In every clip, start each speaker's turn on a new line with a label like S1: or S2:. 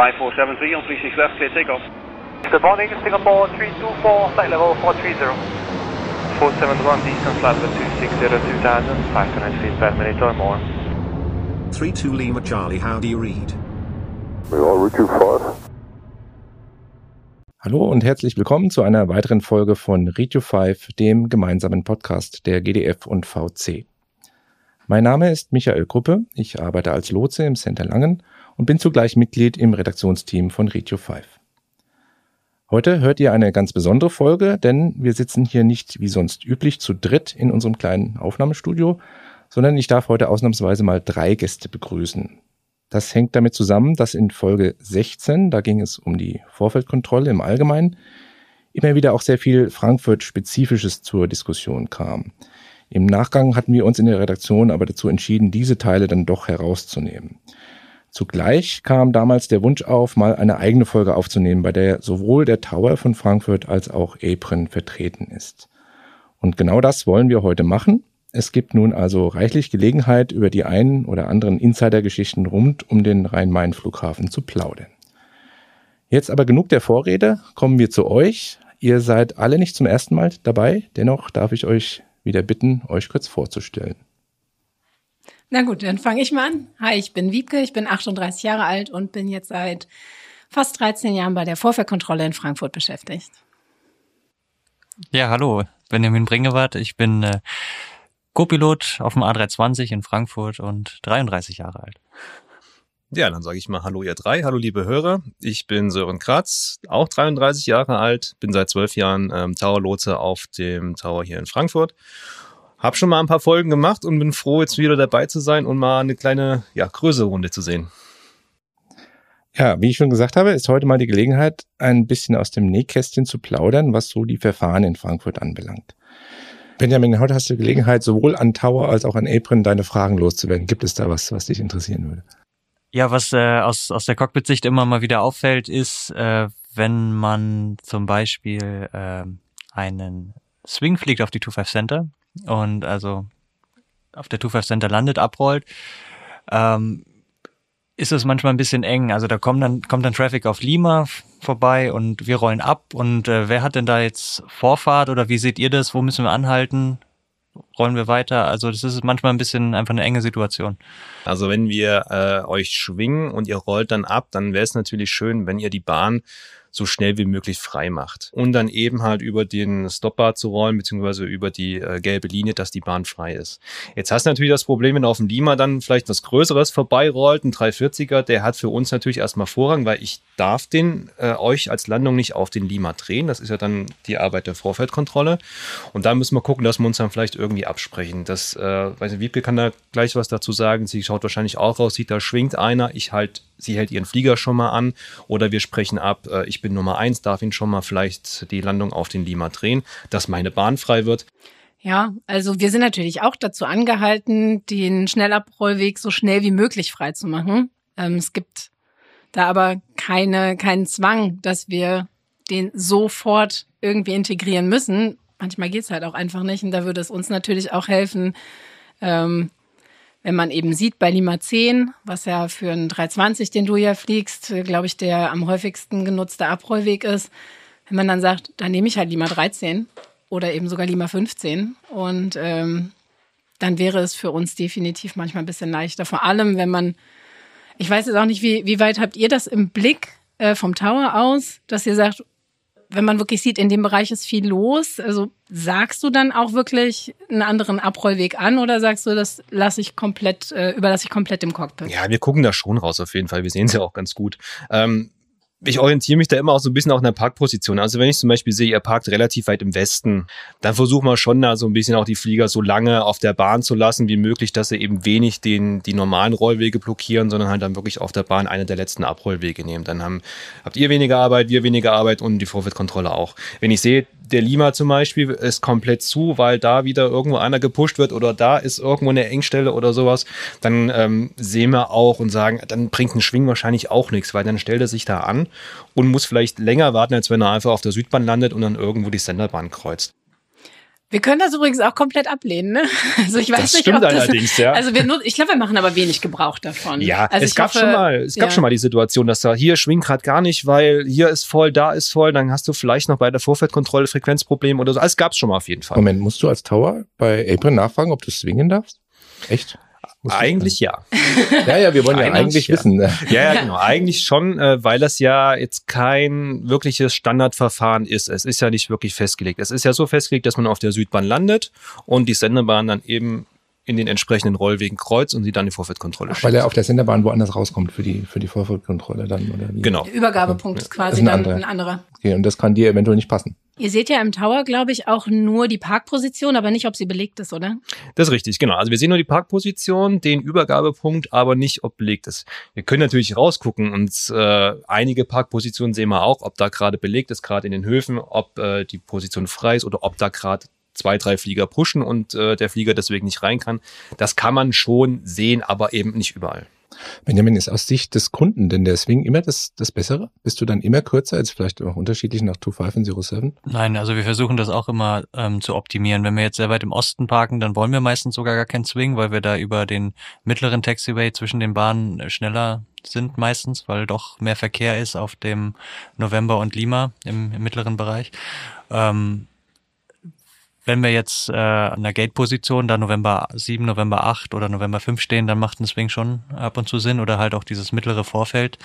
S1: 5473 on 36 left, clear takeoff.
S2: Good morning, Singapore 324, flight level 430.
S3: 471 distance level 260 2000, 500 feet per minute or more.
S4: 32 Lima Charlie, how do you read?
S5: We are Richard 5.
S6: Hallo und herzlich willkommen zu einer weiteren Folge von Radio 5, dem gemeinsamen Podcast der GDF und VC. Mein Name ist Michael Gruppe, ich arbeite als Lotse im Center Langen und bin zugleich Mitglied im Redaktionsteam von Radio 5. Heute hört ihr eine ganz besondere Folge, denn wir sitzen hier nicht wie sonst üblich zu dritt in unserem kleinen Aufnahmestudio, sondern ich darf heute ausnahmsweise mal drei Gäste begrüßen. Das hängt damit zusammen, dass in Folge 16, da ging es um die Vorfeldkontrolle im Allgemeinen, immer wieder auch sehr viel Frankfurt-Spezifisches zur Diskussion kam. Im Nachgang hatten wir uns in der Redaktion aber dazu entschieden, diese Teile dann doch herauszunehmen. Zugleich kam damals der Wunsch auf, mal eine eigene Folge aufzunehmen, bei der sowohl der Tower von Frankfurt als auch Apron vertreten ist. Und genau das wollen wir heute machen. Es gibt nun also reichlich Gelegenheit, über die einen oder anderen Insidergeschichten rund um den Rhein-Main-Flughafen zu plaudern. Jetzt aber genug der Vorrede, kommen wir zu euch. Ihr seid alle nicht zum ersten Mal dabei, dennoch darf ich euch wieder bitten, euch kurz vorzustellen.
S7: Na gut, dann fange ich mal an. Hi, ich bin Wiebke, ich bin 38 Jahre alt und bin jetzt seit fast 13 Jahren bei der Vorfeldkontrolle in Frankfurt beschäftigt.
S8: Ja, hallo, Benjamin Bringewart. Ich bin äh, Co-Pilot auf dem A320 in Frankfurt und 33 Jahre alt.
S9: Ja, dann sage ich mal Hallo ihr drei, hallo liebe Hörer. Ich bin Sören Kratz, auch 33 Jahre alt, bin seit zwölf Jahren ähm, Tower-Lotse auf dem Tower hier in Frankfurt. Hab schon mal ein paar Folgen gemacht und bin froh, jetzt wieder dabei zu sein und mal eine kleine, ja, größere Runde zu sehen.
S6: Ja, wie ich schon gesagt habe, ist heute mal die Gelegenheit, ein bisschen aus dem Nähkästchen zu plaudern, was so die Verfahren in Frankfurt anbelangt. Benjamin, heute hast du Gelegenheit, sowohl an Tower als auch an Apron deine Fragen loszuwerden. Gibt es da was, was dich interessieren würde?
S8: Ja, was äh, aus, aus der Cockpit-Sicht immer mal wieder auffällt, ist, äh, wenn man zum Beispiel äh, einen Swing fliegt auf die 25 Center und also auf der 25 Center landet, abrollt, ähm, ist es manchmal ein bisschen eng. Also da kommt dann, kommt dann Traffic auf Lima vorbei und wir rollen ab. Und äh, wer hat denn da jetzt Vorfahrt oder wie seht ihr das? Wo müssen wir anhalten? Rollen wir weiter? Also das ist manchmal ein bisschen einfach eine enge Situation.
S9: Also wenn wir äh, euch schwingen und ihr rollt dann ab, dann wäre es natürlich schön, wenn ihr die Bahn so schnell wie möglich frei macht. Und dann eben halt über den Stopbar zu rollen, beziehungsweise über die äh, gelbe Linie, dass die Bahn frei ist. Jetzt hast du natürlich das Problem, wenn auf dem Lima dann vielleicht was Größeres vorbeirollt, ein 340er, der hat für uns natürlich erstmal Vorrang, weil ich darf den äh, euch als Landung nicht auf den Lima drehen. Das ist ja dann die Arbeit der Vorfeldkontrolle. Und da müssen wir gucken, dass wir uns dann vielleicht irgendwie absprechen. Das, äh, weiß nicht, Wiebke kann da gleich was dazu sagen. Sie schaut wahrscheinlich auch raus, sieht, da schwingt einer, ich halt sie hält ihren Flieger schon mal an oder wir sprechen ab, äh, ich bin Nummer eins, darf ihn schon mal vielleicht die Landung auf den Lima drehen, dass meine Bahn frei wird.
S7: Ja, also wir sind natürlich auch dazu angehalten, den Schnellabrollweg so schnell wie möglich frei zu machen. Ähm, es gibt da aber keine, keinen Zwang, dass wir den sofort irgendwie integrieren müssen. Manchmal geht's halt auch einfach nicht und da würde es uns natürlich auch helfen, ähm, wenn man eben sieht bei Lima 10, was ja für einen 320, den du ja fliegst, glaube ich, der am häufigsten genutzte Abrollweg ist, wenn man dann sagt, dann nehme ich halt Lima 13 oder eben sogar Lima 15 und ähm, dann wäre es für uns definitiv manchmal ein bisschen leichter. Vor allem, wenn man, ich weiß jetzt auch nicht, wie, wie weit habt ihr das im Blick äh, vom Tower aus, dass ihr sagt, wenn man wirklich sieht, in dem Bereich ist viel los, also sagst du dann auch wirklich einen anderen Abrollweg an oder sagst du, das lasse ich komplett, äh, überlasse ich komplett dem Cockpit?
S9: Ja, wir gucken da schon raus auf jeden Fall. Wir sehen es ja auch ganz gut. Ähm, ich orientiere mich da immer auch so ein bisschen auch in der Parkposition. Also wenn ich zum Beispiel sehe, ihr parkt relativ weit im Westen, dann versuchen wir schon da so ein bisschen auch die Flieger so lange auf der Bahn zu lassen wie möglich, dass sie eben wenig den, die normalen Rollwege blockieren, sondern halt dann wirklich auf der Bahn eine der letzten Abrollwege nehmen. Dann haben, habt ihr weniger Arbeit, wir weniger Arbeit und die Vorwärtskontrolle auch. Wenn ich sehe, der Lima zum Beispiel ist komplett zu, weil da wieder irgendwo einer gepusht wird oder da ist irgendwo eine Engstelle oder sowas, dann ähm, sehen wir auch und sagen, dann bringt ein Schwing wahrscheinlich auch nichts, weil dann stellt er sich da an und muss vielleicht länger warten, als wenn er einfach auf der Südbahn landet und dann irgendwo die Senderbahn kreuzt.
S7: Wir können das übrigens auch komplett ablehnen, ne? Also ich weiß
S9: Das
S7: nicht,
S9: stimmt
S7: ob das,
S9: allerdings, ja.
S7: Also wir nur, ich glaube, wir machen aber wenig Gebrauch davon.
S9: Ja,
S7: also
S9: es
S7: ich
S9: gab
S7: hoffe,
S9: schon mal, es gab
S7: ja.
S9: schon mal die Situation, dass da hier schwingt gerade gar nicht, weil hier ist voll, da ist voll, dann hast du vielleicht noch bei der Vorfeldkontrolle Frequenzprobleme oder so. Alles gab's schon mal auf jeden Fall.
S6: Moment, musst du als Tower bei Apron nachfragen, ob du swingen darfst? Echt?
S9: Eigentlich ja.
S6: Ja, ja, wir wollen ja
S9: Eigentlich ja.
S6: wissen. ne?
S9: Ja, ja, genau. Eigentlich schon, äh, weil das ja jetzt kein wirkliches Standardverfahren ist. Es ist ja nicht wirklich festgelegt. Es ist ja so festgelegt, dass man auf der Südbahn landet und die Sendebahn dann eben in den entsprechenden Rollwegen kreuzt und sie dann die Vorfeldkontrolle
S6: Ach, weil er auf der Senderbahn woanders rauskommt für die, für die Vorfeldkontrolle dann, oder wie?
S9: Genau.
S7: Der Übergabepunkt ist quasi
S6: ist ein
S7: dann
S6: anderer.
S7: ein anderer.
S6: Okay, und das kann dir eventuell nicht passen.
S7: Ihr seht ja im Tower, glaube ich, auch nur die Parkposition, aber nicht, ob sie belegt ist, oder?
S9: Das ist richtig, genau. Also wir sehen nur die Parkposition, den Übergabepunkt, aber nicht, ob belegt ist. Wir können natürlich rausgucken und äh, einige Parkpositionen sehen wir auch, ob da gerade belegt ist, gerade in den Höfen, ob äh, die Position frei ist oder ob da gerade zwei, drei Flieger pushen und äh, der Flieger deswegen nicht rein kann. Das kann man schon sehen, aber eben nicht überall.
S6: Benjamin, ist aus Sicht des Kunden denn der Swing immer das, das Bessere? Bist du dann immer kürzer, als vielleicht auch unterschiedlich nach 25 und 07?
S8: Nein, also wir versuchen das auch immer ähm, zu optimieren. Wenn wir jetzt sehr weit im Osten parken, dann wollen wir meistens sogar gar keinen Swing, weil wir da über den mittleren Taxiway zwischen den Bahnen äh, schneller sind meistens, weil doch mehr Verkehr ist auf dem November und Lima im, im mittleren Bereich. Ähm, wenn wir jetzt äh, an der Gate-Position, da November 7, November 8 oder November 5 stehen, dann macht ein Swing schon ab und zu Sinn oder halt auch dieses mittlere Vorfeld.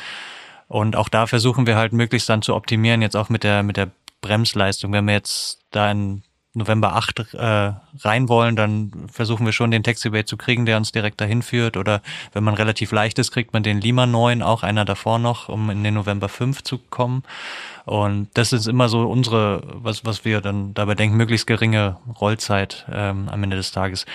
S8: Und auch da versuchen wir halt möglichst dann zu optimieren, jetzt auch mit der, mit der Bremsleistung. Wenn wir jetzt da in November 8 äh, rein wollen, dann versuchen wir schon den Taxiway zu kriegen, der uns direkt dahin führt. Oder wenn man relativ leicht ist, kriegt man den Lima 9, auch einer davor noch, um in den November 5 zu kommen. Und das ist immer so unsere, was, was wir dann dabei denken, möglichst geringe Rollzeit ähm, am Ende des Tages.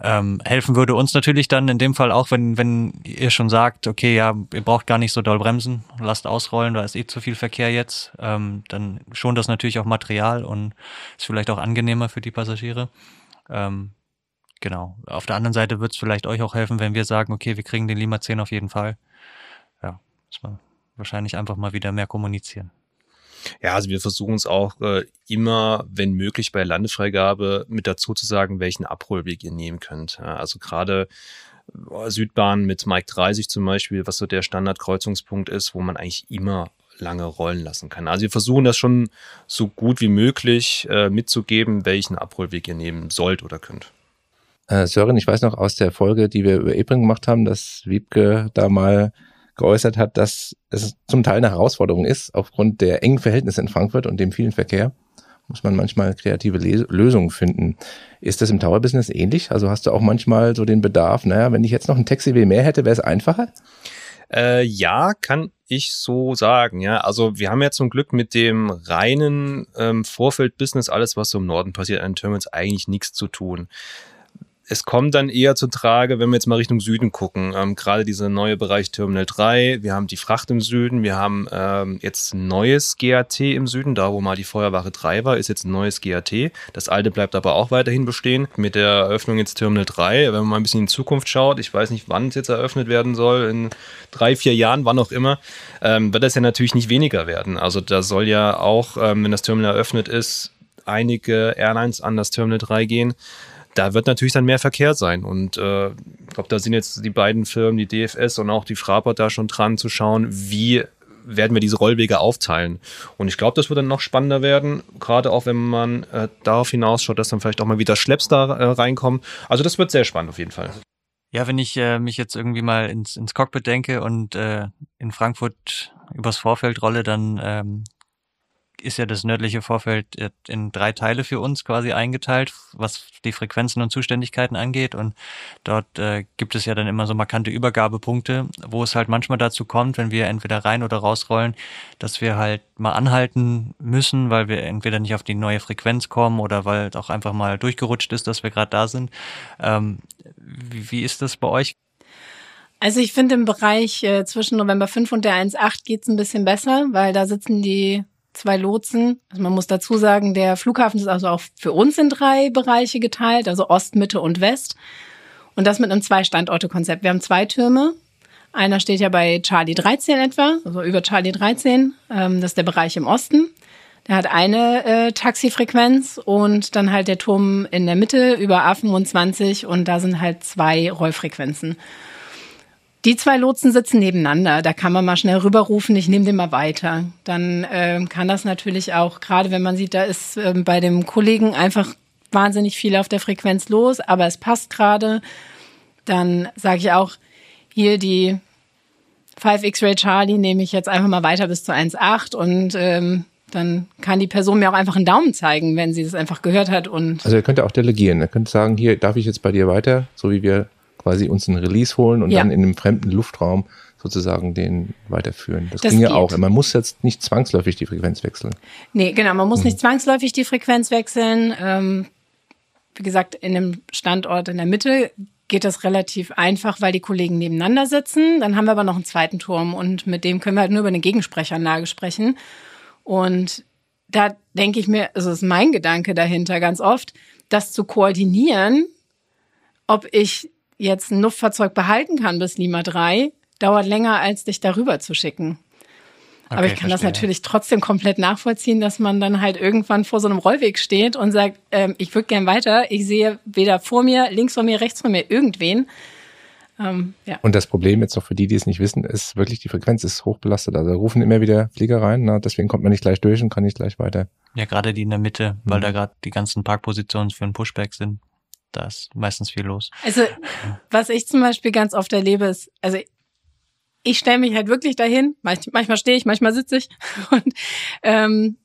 S8: Ähm, helfen würde uns natürlich dann in dem Fall auch, wenn, wenn ihr schon sagt, okay, ja, ihr braucht gar nicht so doll bremsen, lasst ausrollen, da ist eh zu viel Verkehr jetzt, ähm, dann schont das natürlich auch Material und ist vielleicht auch angenehmer für die Passagiere. Ähm, genau. Auf der anderen Seite wird es vielleicht euch auch helfen, wenn wir sagen, okay, wir kriegen den Lima 10 auf jeden Fall. Ja, muss man wahrscheinlich einfach mal wieder mehr kommunizieren.
S9: Ja, also wir versuchen es auch äh, immer, wenn möglich, bei Landefreigabe mit dazu zu sagen, welchen Abholweg ihr nehmen könnt. Ja, also gerade äh, Südbahn mit Mike 30 zum Beispiel, was so der Standardkreuzungspunkt ist, wo man eigentlich immer lange rollen lassen kann. Also wir versuchen das schon so gut wie möglich äh, mitzugeben, welchen Abholweg ihr nehmen sollt oder könnt.
S6: Äh, Sören, ich weiß noch aus der Folge, die wir über Ebring gemacht haben, dass Wiebke da mal geäußert hat, dass es zum Teil eine Herausforderung ist, aufgrund der engen Verhältnisse in Frankfurt und dem vielen Verkehr, muss man manchmal kreative Les Lösungen finden. Ist das im Tower-Business ähnlich? Also hast du auch manchmal so den Bedarf, naja, wenn ich jetzt noch ein Taxiway mehr hätte, wäre es einfacher?
S9: Äh, ja, kann ich so sagen. Ja, also wir haben ja zum Glück mit dem reinen ähm, Vorfeld-Business, alles was so im Norden passiert an Terminals, eigentlich nichts zu tun. Es kommt dann eher zu Trage, wenn wir jetzt mal Richtung Süden gucken. Ähm, Gerade dieser neue Bereich Terminal 3, wir haben die Fracht im Süden, wir haben ähm, jetzt neues GAT im Süden, da wo mal die Feuerwache 3 war, ist jetzt ein neues GAT. Das alte bleibt aber auch weiterhin bestehen. Mit der Eröffnung jetzt Terminal 3, wenn man mal ein bisschen in die Zukunft schaut, ich weiß nicht, wann es jetzt eröffnet werden soll, in drei, vier Jahren, wann auch immer, ähm, wird das ja natürlich nicht weniger werden. Also da soll ja auch, ähm, wenn das Terminal eröffnet ist, einige Airlines an das Terminal 3 gehen da wird natürlich dann mehr Verkehr sein. Und äh, ich glaube, da sind jetzt die beiden Firmen, die DFS und auch die Fraport da schon dran zu schauen, wie werden wir diese Rollwege aufteilen. Und ich glaube, das wird dann noch spannender werden, gerade auch wenn man äh, darauf hinausschaut, dass dann vielleicht auch mal wieder Schlepps da äh, reinkommen. Also das wird sehr spannend auf jeden Fall.
S8: Ja, wenn ich äh, mich jetzt irgendwie mal ins, ins Cockpit denke und äh, in Frankfurt übers Vorfeld rolle, dann ähm, ist ja das nördliche Vorfeld in drei Teile für uns quasi eingeteilt, was die Frequenzen und Zuständigkeiten angeht. Und dort äh, gibt es ja dann immer so markante Übergabepunkte, wo es halt manchmal dazu kommt, wenn wir entweder rein oder rausrollen, dass wir halt mal anhalten müssen, weil wir entweder nicht auf die neue Frequenz kommen oder weil auch einfach mal durchgerutscht ist, dass wir gerade da sind. Ähm, wie, wie ist das bei euch?
S7: Also ich finde im Bereich äh, zwischen November 5 und der 1.8 geht's ein bisschen besser, weil da sitzen die zwei Lotsen. Also man muss dazu sagen, der Flughafen ist also auch für uns in drei Bereiche geteilt, also Ost, Mitte und West. Und das mit einem Zwei-Standorte-Konzept. Wir haben zwei Türme. Einer steht ja bei Charlie 13 etwa, also über Charlie 13. Ähm, das ist der Bereich im Osten. Der hat eine äh, Taxifrequenz und dann halt der Turm in der Mitte über A25 und da sind halt zwei Rollfrequenzen. Die zwei Lotsen sitzen nebeneinander. Da kann man mal schnell rüberrufen, ich nehme den mal weiter. Dann äh, kann das natürlich auch, gerade wenn man sieht, da ist äh, bei dem Kollegen einfach wahnsinnig viel auf der Frequenz los, aber es passt gerade. Dann sage ich auch, hier die 5 X-Ray Charlie nehme ich jetzt einfach mal weiter bis zu 1,8 und ähm, dann kann die Person mir auch einfach einen Daumen zeigen, wenn sie das einfach gehört hat. Und
S6: Also er könnte auch delegieren. Er könnte sagen, hier darf ich jetzt bei dir weiter, so wie wir quasi uns einen Release holen und
S7: Ja.
S6: dann in einem fremden Luftraum sozusagen den weiterführen. Das,
S7: Das
S6: ging ja auch. Man muss jetzt nicht zwangsläufig die Frequenz wechseln.
S7: Nee, genau, man
S6: Mhm.
S7: muss nicht zwangsläufig die Frequenz wechseln. Ähm, wie gesagt, in einem Standort in der Mitte geht das relativ einfach, weil die Kollegen nebeneinander sitzen. Dann haben wir aber noch einen zweiten Turm und mit dem können wir halt nur über eine Gegensprechanlage sprechen. Und da denke ich mir, also ist mein Gedanke dahinter ganz oft, das zu koordinieren, ob ich jetzt ein Luftfahrzeug behalten kann bis Lima 3, dauert länger, als dich darüber zu schicken. Aber
S8: Okay,
S7: ich kann das
S8: verstehe.
S7: natürlich trotzdem komplett nachvollziehen, dass man dann halt irgendwann vor so einem Rollweg steht und sagt, ähm, ich würde gern weiter. Ich sehe weder vor mir, links von mir, rechts von mir irgendwen. Ähm, ja.
S6: Und das Problem jetzt noch für die, die es nicht wissen, ist wirklich, die Frequenz ist hochbelastet. Also da rufen immer wieder Flieger rein, na, deswegen kommt man nicht gleich durch und kann nicht gleich weiter.
S8: Ja, gerade die in der Mitte, weil
S6: Mhm.
S8: da gerade die ganzen Parkpositionen für einen Pushback sind. Da ist meistens viel los.
S7: Also, was ich zum Beispiel ganz oft erlebe, ist, also ich stelle mich halt wirklich dahin, manch- manchmal stehe ich, manchmal sitze ich und ähm,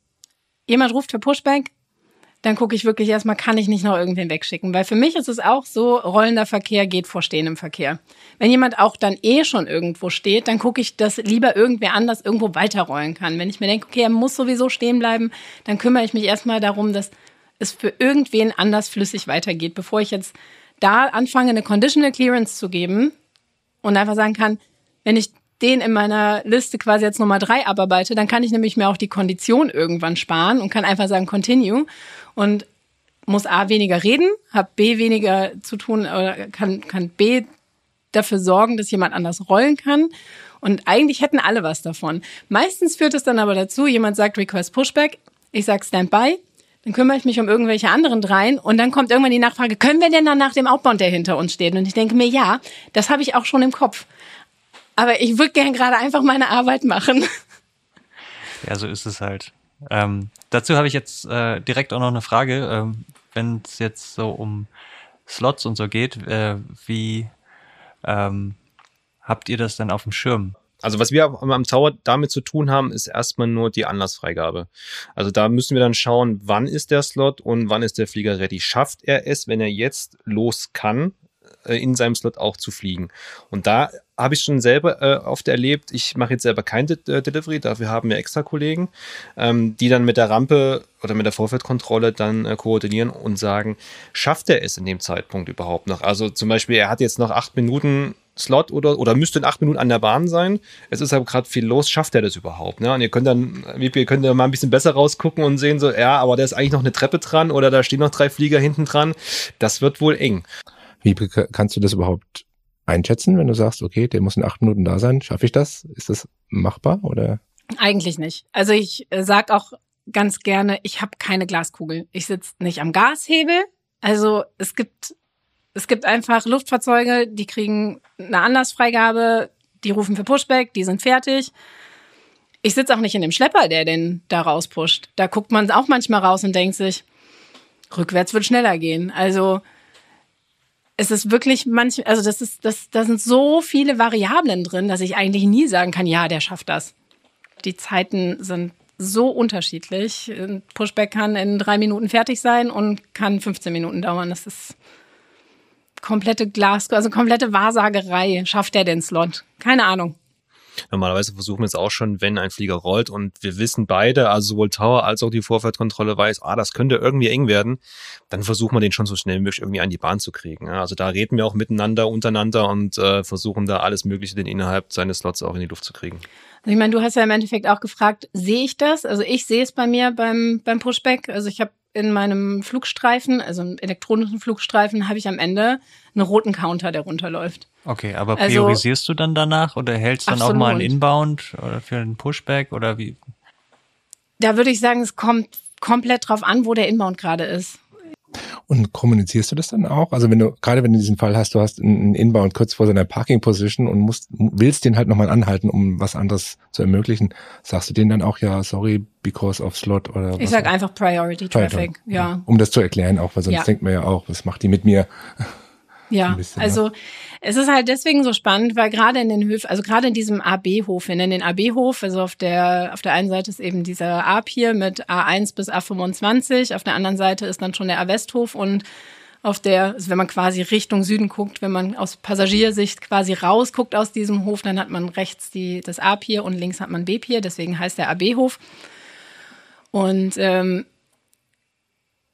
S7: jemand ruft für Pushback, dann gucke ich wirklich erstmal, kann ich nicht noch irgendwen wegschicken. Weil für mich ist es auch so, rollender Verkehr geht vor stehendem Verkehr. Wenn jemand auch dann eh schon irgendwo steht, dann gucke ich, dass lieber irgendwer anders irgendwo weiterrollen kann. Wenn ich mir denke, okay, er muss sowieso stehen bleiben, dann kümmere ich mich erstmal darum, dass es für irgendwen anders flüssig weitergeht, bevor ich jetzt da anfange, eine Conditional Clearance zu geben und einfach sagen kann, wenn ich den in meiner Liste quasi jetzt Nummer drei abarbeite, dann kann ich nämlich mir auch die Kondition irgendwann sparen und kann einfach sagen Continue und muss A weniger reden, habe B weniger zu tun oder kann, kann B dafür sorgen, dass jemand anders rollen kann. Und eigentlich hätten alle was davon. Meistens führt es dann aber dazu, jemand sagt Request Pushback, ich sag Standby, dann kümmere ich mich um irgendwelche anderen dreien und dann kommt irgendwann die Nachfrage, können wir denn dann nach dem Outbound, der hinter uns steht? Und ich denke mir, ja, das habe ich auch schon im Kopf. Aber ich würde gern gerade einfach meine Arbeit machen.
S8: Ja, so ist es halt. Ähm, dazu habe ich jetzt äh, direkt auch noch eine Frage. Ähm, Wenn es jetzt so um Slots und so geht, äh, wie ähm, habt ihr das denn auf dem Schirm?
S9: Also was wir am, Tower damit zu tun haben, ist erstmal nur die Anlassfreigabe. Also da müssen wir dann schauen, wann ist der Slot und wann ist der Flieger ready. Schafft er es, wenn er jetzt los kann, äh, in seinem Slot auch zu fliegen? Und da habe ich schon selber äh, oft erlebt, ich mache jetzt selber kein De äh, Delivery, dafür haben wir extra Kollegen, ähm, die dann mit der Rampe oder mit der Vorfeldkontrolle dann äh, koordinieren und sagen, schafft er es in dem Zeitpunkt überhaupt noch? Also zum Beispiel, er hat jetzt noch acht Minuten Slot oder, oder müsste in acht Minuten an der Bahn sein. Es ist aber gerade viel los, schafft er das überhaupt? Ne? Und ihr könnt dann, ihr könnt dann mal ein bisschen besser rausgucken und sehen so, ja, aber da ist eigentlich noch eine Treppe dran oder da stehen noch drei Flieger hinten dran. Das wird wohl eng.
S6: Wie kannst du das überhaupt einschätzen, wenn du sagst, okay, der muss in acht Minuten da sein? Schaffe ich das? Ist das machbar oder?
S7: Eigentlich nicht. Also ich äh, sag auch ganz gerne, ich habe keine Glaskugel. Ich sitze nicht am Gashebel. Also es gibt es gibt einfach Luftfahrzeuge, die kriegen eine Anlassfreigabe, die rufen für Pushback, die sind fertig. Ich sitze auch nicht in dem Schlepper, der den da rauspusht. Da guckt man auch manchmal raus und denkt sich, rückwärts wird schneller gehen. Also es ist wirklich manch, also das ist, das, da sind so viele Variablen drin, dass ich eigentlich nie sagen kann, ja, der schafft das. Die Zeiten sind so unterschiedlich. Ein Pushback kann in drei Minuten fertig sein und kann 15 Minuten dauern. Das ist komplette Glas, also komplette Wahrsagerei. Schafft er den Slot? Keine Ahnung.
S9: Normalerweise versuchen wir es auch schon, wenn ein Flieger rollt und wir wissen beide, also sowohl Tower als auch die Vorfeldkontrolle weiß, ah, das könnte irgendwie eng werden, dann versuchen wir den schon so schnell wie möglich irgendwie an die Bahn zu kriegen. Also da reden wir auch miteinander, untereinander und äh, versuchen da alles Mögliche den innerhalb seines Slots auch in die Luft zu kriegen.
S7: Also ich meine, du hast ja im Endeffekt auch gefragt, sehe ich das? Also ich sehe es bei mir beim, beim Pushback. Also ich habe in meinem Flugstreifen, also im elektronischen Flugstreifen, habe ich am Ende einen roten Counter, der runterläuft.
S8: Okay, aber
S7: Also-
S8: priorisierst du dann danach oder hältst dann auch mal einen
S7: Absolut.
S8: Inbound oder für einen Pushback oder wie?
S7: Da würde ich sagen, es kommt komplett drauf an, wo der Inbound gerade ist.
S6: Und kommunizierst du das dann auch? Also wenn du, gerade wenn du diesen Fall hast, du hast einen Inbound kurz vor seiner Parking Position und musst, willst den halt nochmal anhalten, um was anderes zu ermöglichen, sagst du denen dann auch, ja, sorry, because of slot oder
S7: Ich sag einfach Priority Traffic, ja.
S6: Um das zu erklären auch, weil sonst
S7: Ja.
S6: denkt man ja auch, was macht die mit mir?
S7: Ja,
S6: bisschen,
S7: also es ist halt deswegen so spannend, weil gerade in den Höfen, also gerade in diesem AB-Hof, wir nennen den AB-Hof, also auf der, auf der einen Seite ist eben dieser A-Pier mit A1 bis A25, auf der anderen Seite ist dann schon der A-Westhof und auf der, also wenn man quasi Richtung Süden guckt, wenn man aus Passagiersicht quasi rausguckt aus diesem Hof, dann hat man rechts die, das A-Pier und links hat man B-Pier, deswegen heißt der AB-Hof. Und ähm,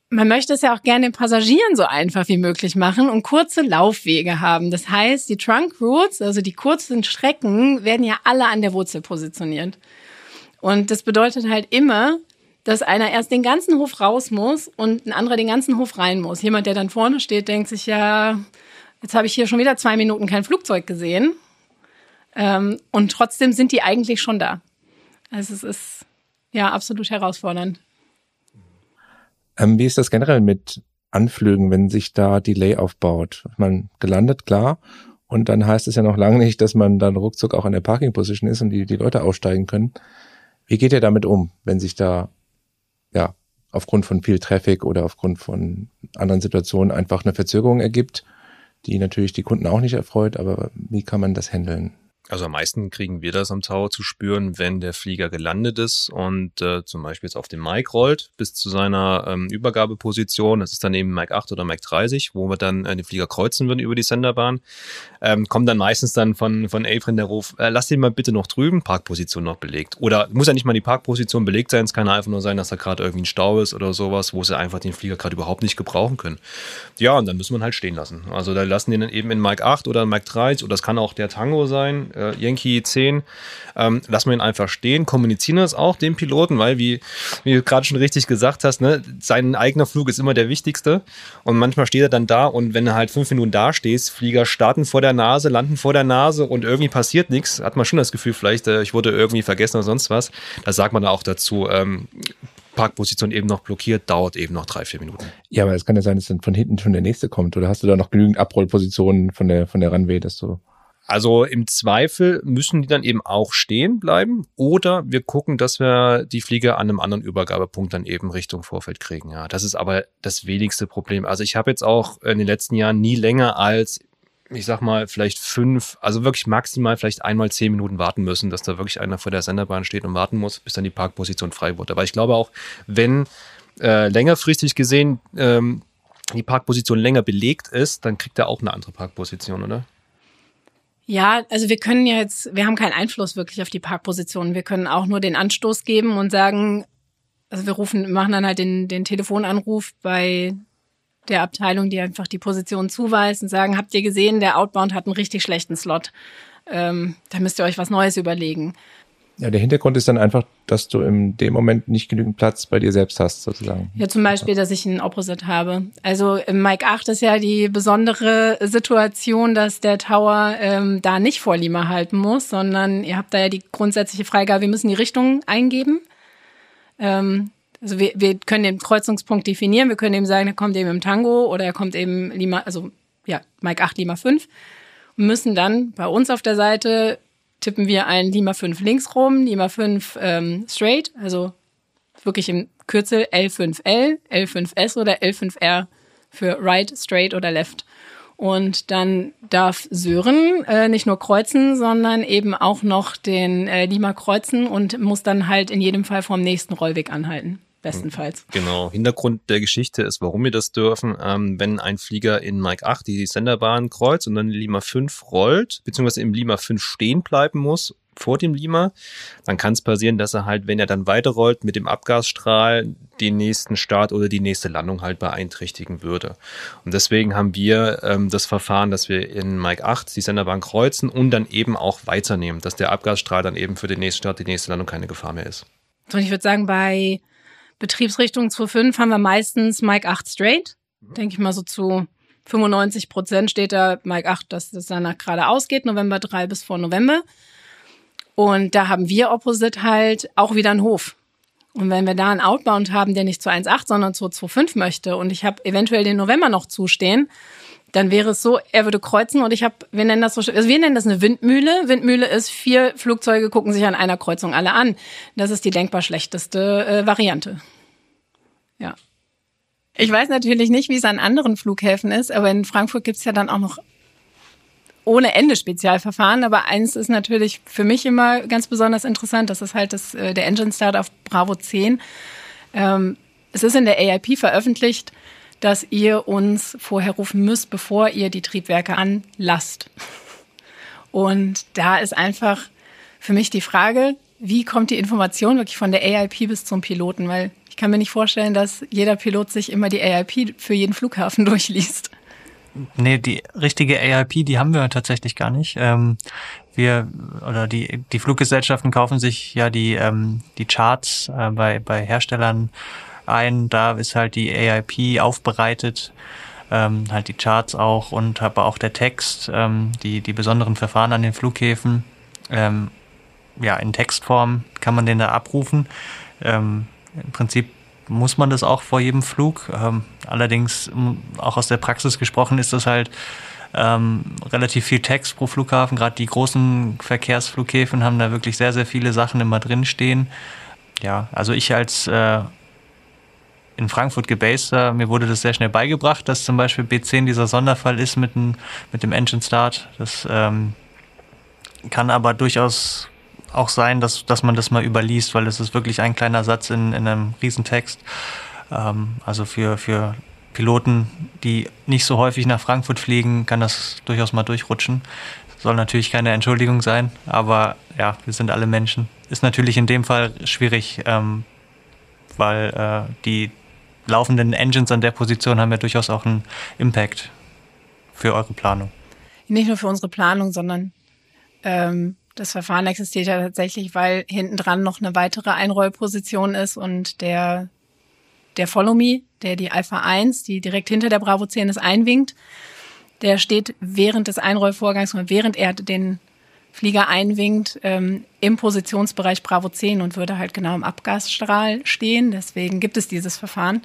S7: man möchte es ja auch gerne den Passagieren so einfach wie möglich machen und kurze Laufwege haben. Das heißt, die Trunk Routes, also die kurzen Strecken, werden ja alle an der Wurzel positioniert. Und das bedeutet halt immer, dass einer erst den ganzen Hof raus muss und ein anderer den ganzen Hof rein muss. Jemand, der dann vorne steht, denkt sich ja, jetzt habe ich hier schon wieder zwei Minuten kein Flugzeug gesehen. Ähm, und trotzdem sind die eigentlich schon da. Also es ist ja absolut herausfordernd.
S6: Ähm, wie ist das generell mit Anflügen, wenn sich da Delay aufbaut? Man gelandet, klar. Und dann heißt es ja noch lange nicht, dass man dann ruckzuck auch in der Parking Position ist und die, die Leute aussteigen können. Wie geht ihr damit um, wenn sich da, ja, aufgrund von viel Traffic oder aufgrund von anderen Situationen einfach eine Verzögerung ergibt, die natürlich die Kunden auch nicht erfreut, aber wie kann man das handeln?
S9: Also am meisten kriegen wir das am Tower zu spüren, wenn der Flieger gelandet ist und äh, zum Beispiel jetzt auf den Mike rollt bis zu seiner ähm, Übergabeposition. Das ist dann eben Mike 8 oder Mike 30, wo wir dann äh, den Flieger kreuzen würden über die Senderbahn. Ähm, kommt dann meistens dann von, von Apron der Ruf, äh, lass den mal bitte noch drüben, Parkposition noch belegt. Oder muss ja nicht mal die Parkposition belegt sein, es kann einfach nur sein, dass da gerade irgendwie ein Stau ist oder sowas, wo sie einfach den Flieger gerade überhaupt nicht gebrauchen können. Ja, und dann müssen wir ihn halt stehen lassen. Also da lassen den dann eben in Mike 8 oder Mike 30 oder das kann auch der Tango sein, äh, Yankee 10, ähm, lassen wir ihn einfach stehen, kommunizieren das auch dem Piloten, weil wie, wie du gerade schon richtig gesagt hast, ne, sein eigener Flug ist immer der wichtigste und manchmal steht er dann da und wenn er halt fünf Minuten da stehst, Flieger starten vor der Nase, landen vor der Nase und irgendwie passiert nichts, hat man schon das Gefühl, vielleicht äh, ich wurde irgendwie vergessen oder sonst was, da sagt man auch dazu, ähm, Parkposition eben noch blockiert, dauert eben noch drei, vier Minuten.
S6: Ja, aber es kann ja sein, dass dann von hinten schon der nächste kommt. Oder hast du da noch genügend Abrollpositionen von der, von der Runway, dass du
S9: Also im Zweifel müssen die dann eben auch stehen bleiben oder wir gucken, dass wir die Flieger an einem anderen Übergabepunkt dann eben Richtung Vorfeld kriegen. Ja, das ist aber das wenigste Problem. Also ich habe jetzt auch in den letzten Jahren nie länger als ich sag mal, vielleicht fünf, also wirklich maximal vielleicht einmal zehn Minuten warten müssen, dass da wirklich einer vor der Senderbahn steht und warten muss, bis dann die Parkposition frei wurde. Aber ich glaube auch, wenn äh, längerfristig gesehen ähm, die Parkposition länger belegt ist, dann kriegt er auch eine andere Parkposition, oder?
S7: Ja, also wir können ja jetzt, wir haben keinen Einfluss wirklich auf die Parkposition. Wir können auch nur den Anstoß geben und sagen, also wir rufen, machen dann halt den, den Telefonanruf bei der Abteilung, die einfach die Position zuweist und sagen, habt ihr gesehen, der Outbound hat einen richtig schlechten Slot. Ähm, da müsst ihr euch was Neues überlegen.
S6: Ja, der Hintergrund ist dann einfach, dass du in dem Moment nicht genügend Platz bei dir selbst hast, sozusagen.
S7: Ja, zum Beispiel, dass ich einen Opposite habe. Also im Mike 8 ist ja die besondere Situation, dass der Tower ähm, da nicht vor Lima halten muss, sondern ihr habt da ja die grundsätzliche Freigabe, wir müssen die Richtung eingeben. Ähm, also wir, wir können den Kreuzungspunkt definieren, wir können eben sagen, er kommt eben im Tango oder er kommt eben Lima, also ja, Mike 8, Lima 5 und müssen dann bei uns auf der Seite tippen wir ein Lima 5 links rum, Lima 5 ähm, straight, also wirklich im Kürzel L5L, L5S oder L5R für right, straight oder left. Und dann darf Sören äh, nicht nur kreuzen, sondern eben auch noch den äh, Lima kreuzen und muss dann halt in jedem Fall vom nächsten Rollweg anhalten. Bestenfalls.
S9: Genau. Hintergrund der Geschichte ist, warum wir das dürfen. Ähm, wenn ein Flieger in Mike 8 die Senderbahn kreuzt und dann Lima 5 rollt, beziehungsweise im Lima 5 stehen bleiben muss, vor dem Lima, dann kann es passieren, dass er halt, wenn er dann weiterrollt, mit dem Abgasstrahl den nächsten Start oder die nächste Landung halt beeinträchtigen würde. Und deswegen haben wir ähm, das Verfahren, dass wir in Mike 8 die Senderbahn kreuzen und dann eben auch weiternehmen, dass der Abgasstrahl dann eben für den nächsten Start, die nächste Landung keine Gefahr mehr ist.
S7: Und ich würde sagen, bei Betriebsrichtung 2.5 haben wir meistens Mike 8 straight. Denke ich mal so zu 95 Prozent steht da Mike 8, dass das danach gerade ausgeht, November 3 bis vor November. Und da haben wir Opposite halt auch wieder einen Hof. Und wenn wir da einen Outbound haben, der nicht zu 1,8, sondern zu 2,5 möchte und ich habe eventuell den November noch zustehen, dann wäre es so, er würde kreuzen und ich habe, wir nennen das so, also wir nennen das eine Windmühle. Windmühle ist, vier Flugzeuge gucken sich an einer Kreuzung alle an. Das ist die denkbar schlechteste äh, Variante. Ja. Ich weiß natürlich nicht, wie es an anderen Flughäfen ist, aber in Frankfurt gibt's ja dann auch noch ohne Ende Spezialverfahren. Aber eins ist natürlich für mich immer ganz besonders interessant. Das ist halt das, äh, der Engine Start auf Bravo 10. Ähm, es ist in der AIP veröffentlicht, dass ihr uns vorher rufen müsst, bevor ihr die Triebwerke anlasst. Und da ist einfach für mich die Frage, wie kommt die Information wirklich von der AIP bis zum Piloten? Weil ich kann mir nicht vorstellen, dass jeder Pilot sich immer die AIP für jeden Flughafen durchliest.
S8: Nee, die richtige AIP, die haben wir tatsächlich gar nicht. Ähm, wir oder die die Fluggesellschaften kaufen sich ja die ähm, die Charts äh, bei bei Herstellern ein. Da ist halt die AIP aufbereitet, ähm, halt die Charts auch und aber auch der Text, ähm, die, die besonderen Verfahren an den Flughäfen. Ähm, ja, in Textform kann man den da abrufen. Ähm, Im Prinzip muss man das auch vor jedem Flug. Ähm, allerdings, auch aus der Praxis gesprochen, ist das halt ähm, relativ viel Text pro Flughafen. Gerade die großen Verkehrsflughäfen haben da wirklich sehr, sehr viele Sachen immer drinstehen. Ja, also ich als äh, in Frankfurt gebased. Mir wurde das sehr schnell beigebracht, dass zum Beispiel B10 dieser Sonderfall ist mit dem, mit dem Engine Start. Das ähm, kann aber durchaus auch sein, dass, dass man das mal überliest, weil es ist wirklich ein kleiner Satz in, in einem Riesentext. Ähm, also für, für Piloten, die nicht so häufig nach Frankfurt fliegen, kann das durchaus mal durchrutschen. Soll natürlich keine Entschuldigung sein, aber ja, wir sind alle Menschen. Ist natürlich in dem Fall schwierig, ähm, weil äh, die laufenden Engines an der Position haben ja durchaus auch einen Impact für eure Planung.
S7: Nicht nur für unsere Planung, sondern ähm, das Verfahren existiert ja tatsächlich, weil hinten dran noch eine weitere Einrollposition ist und der, der Follow Me, der die Alpha 1, die direkt hinter der Bravo 10 ist, einwinkt, der steht während des Einrollvorgangs und während er den Flieger einwinkt, ähm, im Positionsbereich Bravo 10 und würde halt genau im Abgasstrahl stehen. Deswegen gibt es dieses Verfahren.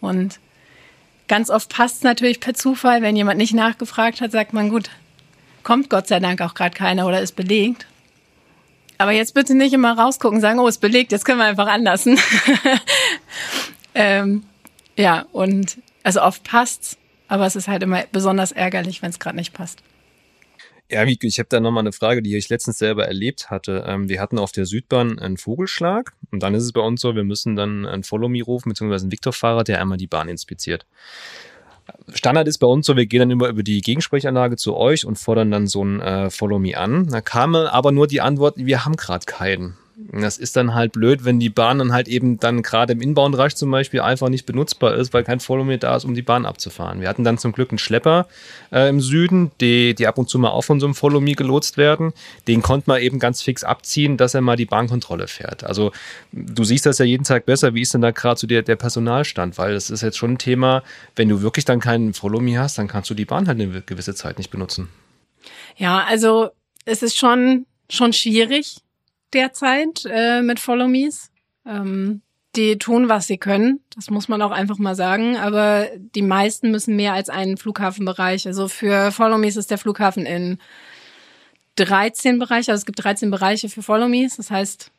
S7: Und ganz oft passt es natürlich per Zufall, wenn jemand nicht nachgefragt hat, sagt man, gut, kommt Gott sei Dank auch gerade keiner oder ist belegt. Aber jetzt bitte nicht immer rausgucken, sagen, oh, ist belegt, jetzt können wir einfach anlassen. ähm, ja, und also oft passt's, aber es ist halt immer besonders ärgerlich, wenn es gerade nicht passt.
S9: Ja, ich habe da nochmal eine Frage, die ich letztens selber erlebt hatte. Ähm, wir hatten auf der Südbahn einen Vogelschlag und dann ist es bei uns so, wir müssen dann einen Follow-Me rufen, beziehungsweise einen Viktor-Fahrer, der einmal die Bahn inspiziert. Standard ist bei uns so, wir gehen dann immer über die Gegensprechanlage zu euch und fordern dann so ein äh, Follow-Me an. Da kam aber nur die Antwort, wir haben gerade keinen. Das ist dann halt blöd, wenn die Bahn dann halt eben dann gerade im Inbound-Bereich zum Beispiel einfach nicht benutzbar ist, weil kein Follow mehr da ist, um die Bahn abzufahren. Wir hatten dann zum Glück einen Schlepper äh, im Süden, die, die ab und zu mal auch von so einem Follow Me gelotst werden. Den konnte man eben ganz fix abziehen, dass er mal die Bahnkontrolle fährt. Also du siehst das ja jeden Tag besser. Wie ist denn da gerade so der, der Personalstand? Weil das ist jetzt schon ein Thema, wenn du wirklich dann keinen Follow Me hast, dann kannst du die Bahn halt eine gewisse Zeit nicht benutzen.
S7: Ja, also es ist schon, schon schwierig derzeit äh, mit Follow Me's. Ähm, die tun, was sie können. Das muss man auch einfach mal sagen. Aber die meisten müssen mehr als einen Flughafenbereich. Also für Follow Me's ist der Flughafen in 13 Bereiche. Also es gibt 13 Bereiche für Follow Me's. Das heißt,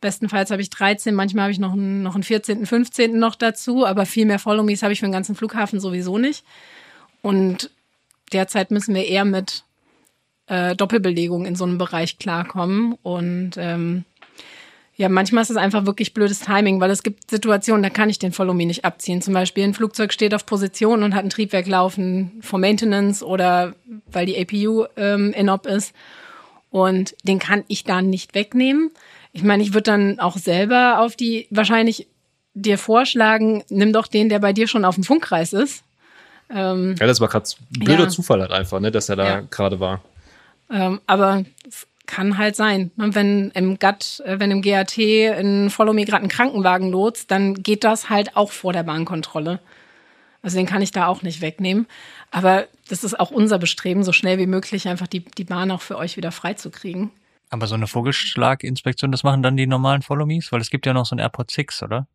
S7: bestenfalls habe ich 13. Manchmal habe ich noch einen, noch einen 14., 15. noch dazu. Aber viel mehr Follow Me's habe ich für den ganzen Flughafen sowieso nicht. Und derzeit müssen wir eher mit äh, Doppelbelegung in so einem Bereich klarkommen. Und ähm, ja, manchmal ist es einfach wirklich blödes Timing, weil es gibt Situationen, da kann ich den Follow Me nicht abziehen. Zum Beispiel ein Flugzeug steht auf Position und hat ein Triebwerk laufen for Maintenance oder weil die APU ähm, in-op ist. Und den kann ich dann nicht wegnehmen. Ich meine, ich würde dann auch selber auf die wahrscheinlich dir vorschlagen, nimm doch den, der bei dir schon auf dem Funkkreis ist.
S9: Ähm, ja, das war gerade blöder ja. Zufall halt einfach, ne, dass er da ja. gerade war.
S7: Ähm, aber kann halt sein. Ne? Wenn im GAT, äh, wenn im GAT in Follow Me gerade ein Krankenwagen lotst, dann geht das halt auch vor der Bahnkontrolle. Also den kann ich da auch nicht wegnehmen. Aber das ist auch unser Bestreben, so schnell wie möglich einfach die, die Bahn auch für euch wieder freizukriegen.
S8: Aber so eine Vogelschlaginspektion, das machen dann die normalen Follow-Me's? Weil es gibt ja noch so ein AirPod 6, oder?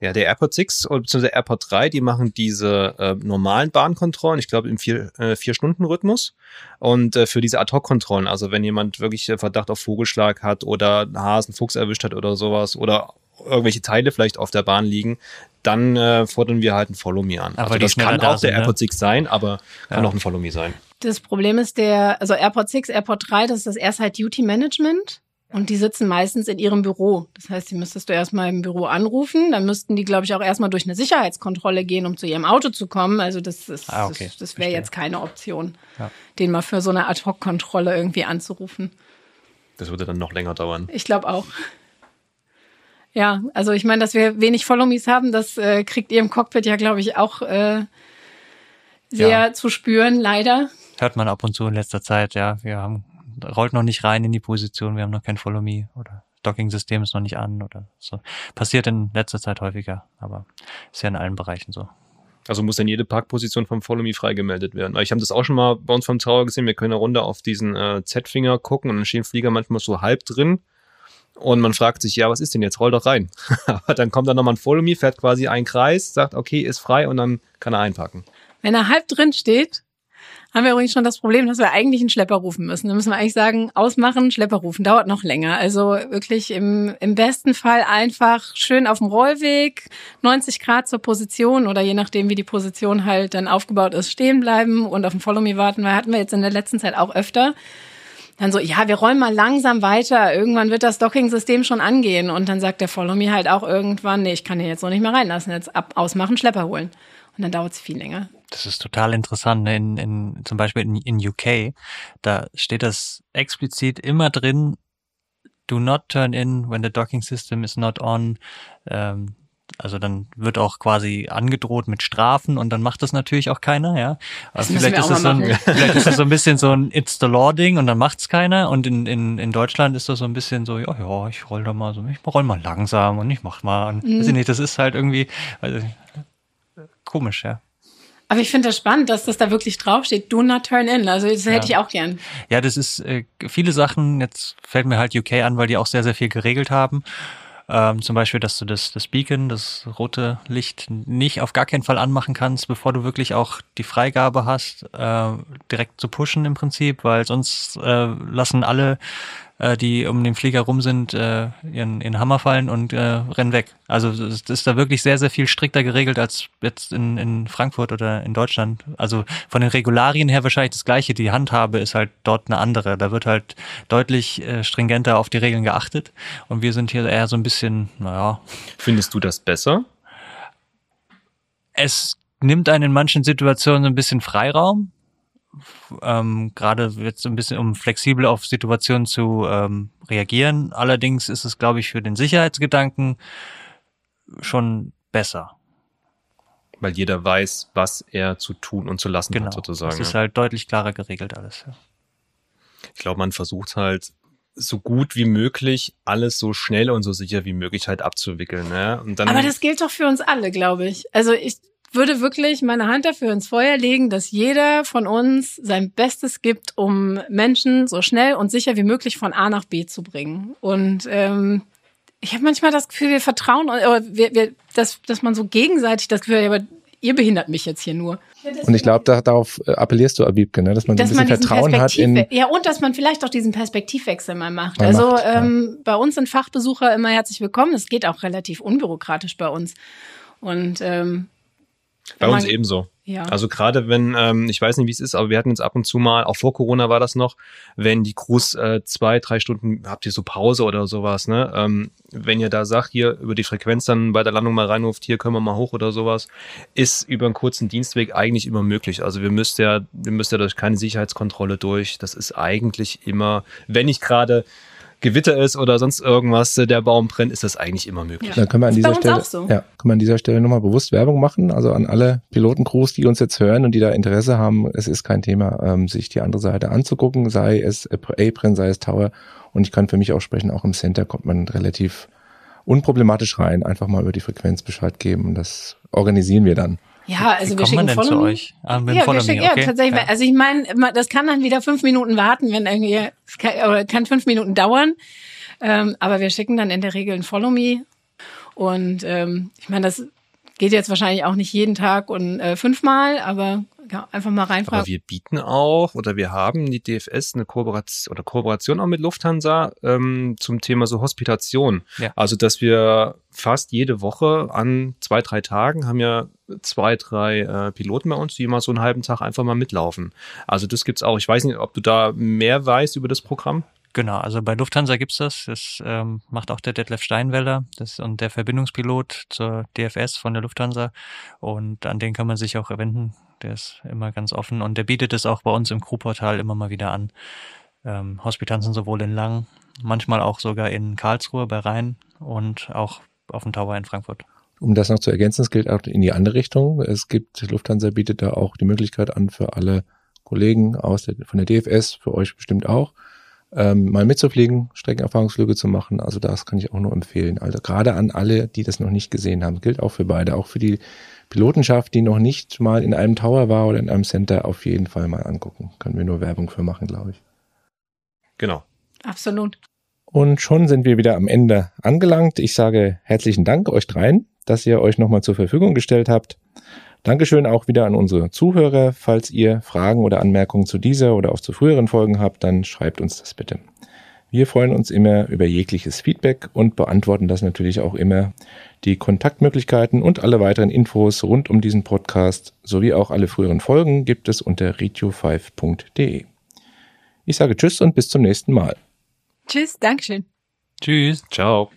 S9: Ja, der AirPod 6 bzw. der AirPod 3, die machen diese äh, normalen Bahnkontrollen, ich glaube im vier, äh, vier Stunden Rhythmus und äh, für diese Ad-Hoc-Kontrollen, also wenn jemand wirklich äh, Verdacht auf Vogelschlag hat oder einen Hasen, Fuchs erwischt hat oder sowas oder irgendwelche Teile vielleicht auf der Bahn liegen, dann äh, fordern wir halt ein Follow Me an.
S8: Aber
S9: also das kann
S8: da
S9: auch der
S8: sind, ne?
S9: AirPod 6 sein, aber kann
S8: Ja.
S9: auch ein Follow Me sein.
S7: Das Problem ist der, also AirPod 6, AirPod 3, das ist das Airside Duty Management. Und die sitzen meistens in ihrem Büro. Das heißt, die müsstest du erstmal im Büro anrufen. Dann müssten die, glaube ich, auch erstmal durch eine Sicherheitskontrolle gehen, um zu ihrem Auto zu kommen. Also das ist,
S8: Ah, okay.
S7: das, das wäre jetzt keine Option,
S8: Ja.
S7: den mal für so eine Ad-Hoc-Kontrolle irgendwie anzurufen.
S9: Das würde dann noch länger dauern.
S7: Ich glaube auch. Ja, also ich meine, dass wir wenig Follow-Me's haben, das äh, kriegt ihr im Cockpit ja, glaube ich, auch äh, sehr
S8: Ja.
S7: zu spüren, leider.
S8: Hört man ab und zu in letzter Zeit, ja. Wir haben, rollt noch nicht rein in die Position, wir haben noch kein Follow Me oder Docking-System ist noch nicht an oder so. Passiert in letzter Zeit häufiger, aber ist ja in allen Bereichen so.
S9: Also muss dann jede Parkposition vom Follow Me freigemeldet werden. Weil Ich habe das auch schon mal bei uns vom Tower gesehen. Wir können eine Runde auf diesen äh, Z-Finger gucken und dann stehen Flieger manchmal so halb drin. Und man fragt sich, ja, was ist denn jetzt? Roll doch rein. Aber dann kommt dann nochmal ein Follow Me, fährt quasi einen Kreis, sagt, okay, ist frei und dann kann er einpacken.
S7: Wenn er halb drin steht, haben wir übrigens schon das Problem, dass wir eigentlich einen Schlepper rufen müssen. Dann müssen wir eigentlich sagen, ausmachen, Schlepper rufen. Dauert noch länger. Also wirklich im, im besten Fall einfach schön auf dem Rollweg, 90 Grad zur Position oder je nachdem, wie die Position halt dann aufgebaut ist, stehen bleiben und auf dem Follow Me warten. Weil hatten wir jetzt in der letzten Zeit auch öfter. Dann so, ja, wir rollen mal langsam weiter. Irgendwann wird das Docking-System schon angehen. Und dann sagt der Follow Me halt auch irgendwann, nee, ich kann den jetzt noch nicht mehr reinlassen. Jetzt ab, ausmachen, Schlepper holen. Und dann dauert es viel länger.
S8: Das ist total interessant. ne? In, in, zum Beispiel in, in UK, da steht das explizit immer drin, do not turn in when the docking system is not on. Ähm, also dann wird auch quasi angedroht mit Strafen und dann macht das natürlich auch keiner, ja.
S7: Müssen wir
S8: ist das so ein, vielleicht ist das so ein bisschen so ein It's the Law Ding und dann macht's keiner und in, in, in Deutschland ist das so ein bisschen so, ja, ja, ich roll da mal so, ich roll mal langsam und ich mach mal,
S7: Mhm.
S8: weiß ich nicht, das ist halt irgendwie, also, komisch, ja.
S7: Aber ich finde das spannend, dass das da wirklich draufsteht. Do not turn in. Also das hätte ich
S8: Ja.
S7: auch gern.
S8: Ja, das ist äh, viele Sachen, jetzt fällt mir halt UK an, weil die auch sehr, sehr viel geregelt haben. Ähm, zum Beispiel, dass du das, das Beacon, das rote Licht, nicht auf gar keinen Fall anmachen kannst, bevor du wirklich auch die Freigabe hast, äh, direkt zu pushen im Prinzip, weil sonst äh, lassen alle, äh, die um den Flieger rum sind, äh, ihren, ihren Hammer fallen und äh, rennen weg. Also das ist da wirklich sehr, sehr viel strikter geregelt als jetzt in, in Frankfurt oder in Deutschland. Also von den Regularien her wahrscheinlich das gleiche. Die Handhabe ist halt dort eine andere. Da wird halt deutlich äh, stringenter auf die Regeln geachtet. Und wir sind hier eher so ein bisschen, naja,
S9: Findest du das besser?
S8: es nimmt einen in manchen Situationen so ein bisschen Freiraum. Ähm, Gerade jetzt so ein bisschen, um flexibel auf Situationen zu ähm, reagieren. Allerdings ist es, glaube ich, für den Sicherheitsgedanken schon besser.
S9: Weil jeder weiß, was er zu tun und zu lassen
S8: Genau.
S9: hat, sozusagen.
S8: Es ist halt deutlich klarer geregelt alles. Ja.
S9: Ich glaube, man versucht halt so gut wie möglich alles so schnell und so sicher wie möglich halt abzuwickeln. Ne? Und dann,
S7: Aber das gilt doch für uns alle, glaube ich. Also ich würde wirklich meine Hand dafür ins Feuer legen, dass jeder von uns sein Bestes gibt, um Menschen so schnell und sicher wie möglich von A nach B zu bringen. Und ähm, ich habe manchmal das Gefühl, wir vertrauen, oder wir, wir, dass, dass man so gegenseitig das Gefühl hat, ja, aber ihr behindert mich jetzt hier nur.
S6: Und ich glaube, da, darauf äh, appellierst du, Abibke, ne? dass man so ein
S7: dass man
S6: bisschen
S7: diesen
S6: Vertrauen hat in.
S7: Ja und dass man vielleicht auch diesen Perspektivwechsel mal macht.
S6: Mal
S7: also
S6: macht, ja.
S7: ähm, bei uns sind Fachbesucher immer herzlich willkommen. Es geht auch relativ unbürokratisch bei uns. Und ähm,
S9: bei uns
S7: man-
S9: ebenso.
S7: Ja.
S9: Also gerade wenn, ähm, ich weiß nicht, wie es ist, aber wir hatten jetzt ab und zu mal, auch vor Corona war das noch, wenn die Crews äh, zwei, drei Stunden, habt ihr so Pause oder sowas, ne? Ähm, wenn ihr da sagt, hier über die Frequenz dann bei der Landung mal reinruft, hier können wir mal hoch oder sowas, ist über einen kurzen Dienstweg eigentlich immer möglich. Also wir müsst ja, wir müsst ja durch keine Sicherheitskontrolle durch. Das ist eigentlich immer, wenn nicht gerade Gewitter ist oder sonst irgendwas, äh, der Baum brennt, ist das eigentlich immer möglich.
S6: Da können wir an dieser Stelle,
S7: so.
S6: ja, können wir an dieser Stelle nochmal bewusst Werbung machen. Also an alle Pilotencrews, die uns jetzt hören und die da Interesse haben, es ist kein Thema, ähm, sich die andere Seite anzugucken, sei es Apron, sei es Tower. Und ich kann für mich auch sprechen, auch im Center kommt man relativ unproblematisch rein, einfach mal über die Frequenz Bescheid geben und das organisieren wir dann.
S7: Ja, also
S8: Wie
S7: wir
S8: kommt man
S7: schicken
S8: denn zu euch? Ah, mit
S7: Ja, wir schicken,
S8: okay.
S7: ja, tatsächlich.
S8: Ja.
S7: Also ich meine, das kann dann wieder fünf Minuten warten, wenn irgendwie, es kann, oder kann fünf Minuten dauern. Ähm, aber wir schicken dann in der Regel ein Follow Me. Und ähm, ich meine, das geht jetzt wahrscheinlich auch nicht jeden Tag und äh, fünfmal, aber ja, einfach mal
S9: Aber
S7: reinfragen.
S9: wir bieten auch oder wir haben die DFS eine Kooperation oder Kooperation auch mit Lufthansa ähm, zum Thema so Hospitation.
S8: Ja.
S9: Also dass wir fast jede Woche an zwei, drei Tagen haben ja zwei, drei äh, Piloten bei uns, die mal so einen halben Tag einfach mal mitlaufen. Also das gibt's auch. Ich weiß nicht, ob du da mehr weißt über das Programm.
S8: Genau, also bei Lufthansa gibt's das. Das ähm, macht auch der Detlef Steinwelder das und der Verbindungspilot zur DFS von der Lufthansa. Und an den kann man sich auch wenden. Der ist immer ganz offen und der bietet es auch bei uns im Crewportal immer mal wieder an. Ähm, Hospitanzen sowohl in Lang, manchmal auch sogar in Karlsruhe bei Rhein und auch auf dem Tower in Frankfurt.
S6: Um das noch zu ergänzen, es gilt auch in die andere Richtung. Es gibt, Lufthansa bietet da auch die Möglichkeit an für alle Kollegen aus der, von der DFS, für euch bestimmt auch, ähm, mal mitzufliegen, Streckenerfahrungsflüge zu machen. Also das kann ich auch nur empfehlen. Also gerade an alle, die das noch nicht gesehen haben, gilt auch für beide, auch für die Pilotenschaft, die noch nicht mal in einem Tower war oder in einem Center, auf jeden Fall mal angucken. Können wir nur Werbung für machen, glaube ich.
S9: Genau.
S7: Absolut.
S6: Und schon sind wir wieder am Ende angelangt. Ich sage herzlichen Dank euch dreien, dass ihr euch nochmal zur Verfügung gestellt habt. Dankeschön auch wieder an unsere Zuhörer. Falls ihr Fragen oder Anmerkungen zu dieser oder auch zu früheren Folgen habt, dann schreibt uns das bitte. Wir freuen uns immer über jegliches Feedback und beantworten das natürlich auch immer. Die Kontaktmöglichkeiten und alle weiteren Infos rund um diesen Podcast sowie auch alle früheren Folgen gibt es unter retio5.de. Ich sage Tschüss und bis zum nächsten Mal.
S7: Tschüss, Dankeschön.
S8: Tschüss.
S9: Ciao.